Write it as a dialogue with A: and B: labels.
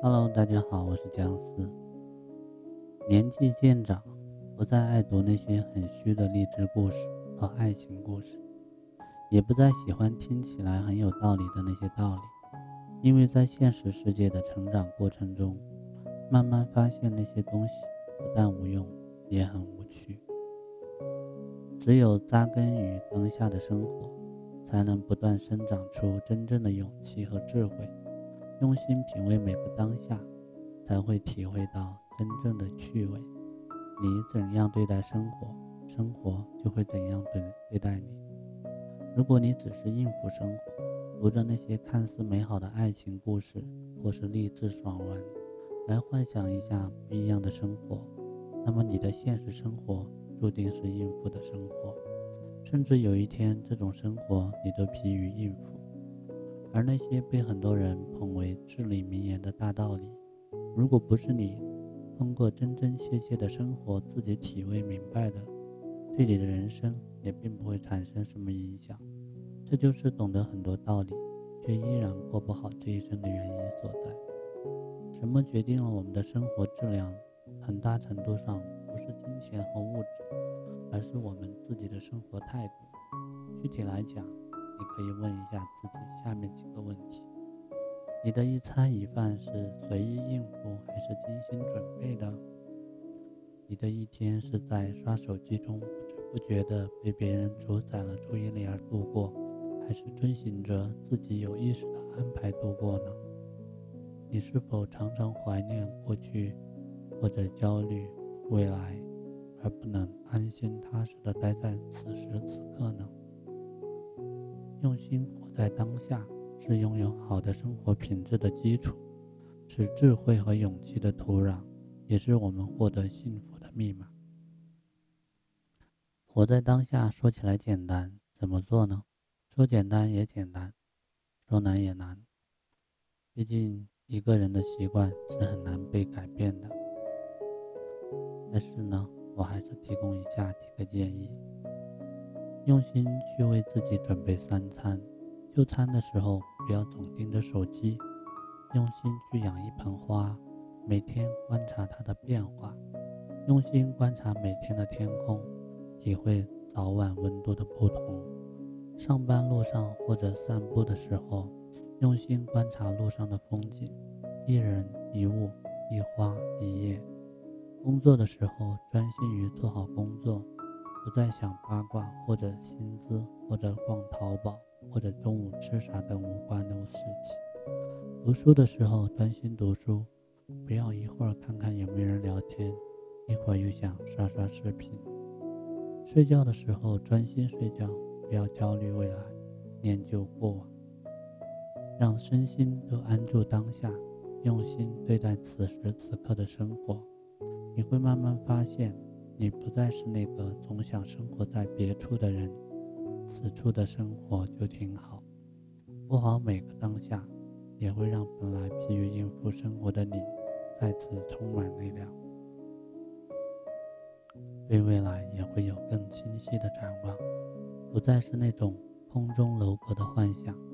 A: Hello，大家好，我是姜思。年纪渐长，不再爱读那些很虚的励志故事和爱情故事，也不再喜欢听起来很有道理的那些道理，因为在现实世界的成长过程中，慢慢发现那些东西不但无用，也很无趣。只有扎根于当下的生活，才能不断生长出真正的勇气和智慧。用心品味每个当下，才会体会到真正的趣味。你怎样对待生活，生活就会怎样对对待你。如果你只是应付生活，读着那些看似美好的爱情故事或是励志爽文，来幻想一下不一样的生活，那么你的现实生活注定是应付的生活，甚至有一天这种生活你都疲于应付。而那些被很多人捧为至理名言的大道理，如果不是你通过真真切切的生活自己体味明白的，对你的人生也并不会产生什么影响。这就是懂得很多道理，却依然过不好这一生的原因所在。什么决定了我们的生活质量？很大程度上不是金钱和物质，而是我们自己的生活态度。具体来讲，你可以问一下自己下面几个问题：你的一餐一饭是随意应付还是精心准备的？你的一天是在刷手机中不知不觉地被别人主宰了注意力而度过，还是遵循着自己有意识的安排度过呢？你是否常常怀念过去，或者焦虑未来，而不能安心踏实地待在此时此刻呢？用心活在当下，是拥有好的生活品质的基础，是智慧和勇气的土壤，也是我们获得幸福的密码。活在当下说起来简单，怎么做呢？说简单也简单，说难也难。毕竟一个人的习惯是很难被改变的。但是呢，我还是提供以下几个建议。用心去为自己准备三餐，就餐的时候不要总盯着手机，用心去养一盆花，每天观察它的变化，用心观察每天的天空，体会早晚温度的不同。上班路上或者散步的时候，用心观察路上的风景，一人一物一花一叶。工作的时候专心于做好工作。不再想八卦或者薪资或者逛淘宝或者中午吃啥等无关的事情。读书的时候专心读书，不要一会儿看看有没有人聊天，一会儿又想刷刷视频。睡觉的时候专心睡觉，不要焦虑未来，念旧过往，让身心都安住当下，用心对待此时此刻的生活，你会慢慢发现。你不再是那个总想生活在别处的人，此处的生活就挺好。过好每个当下，也会让本来疲于应付生活的你，再次充满力量，对未来也会有更清晰的展望，不再是那种空中楼阁的幻想。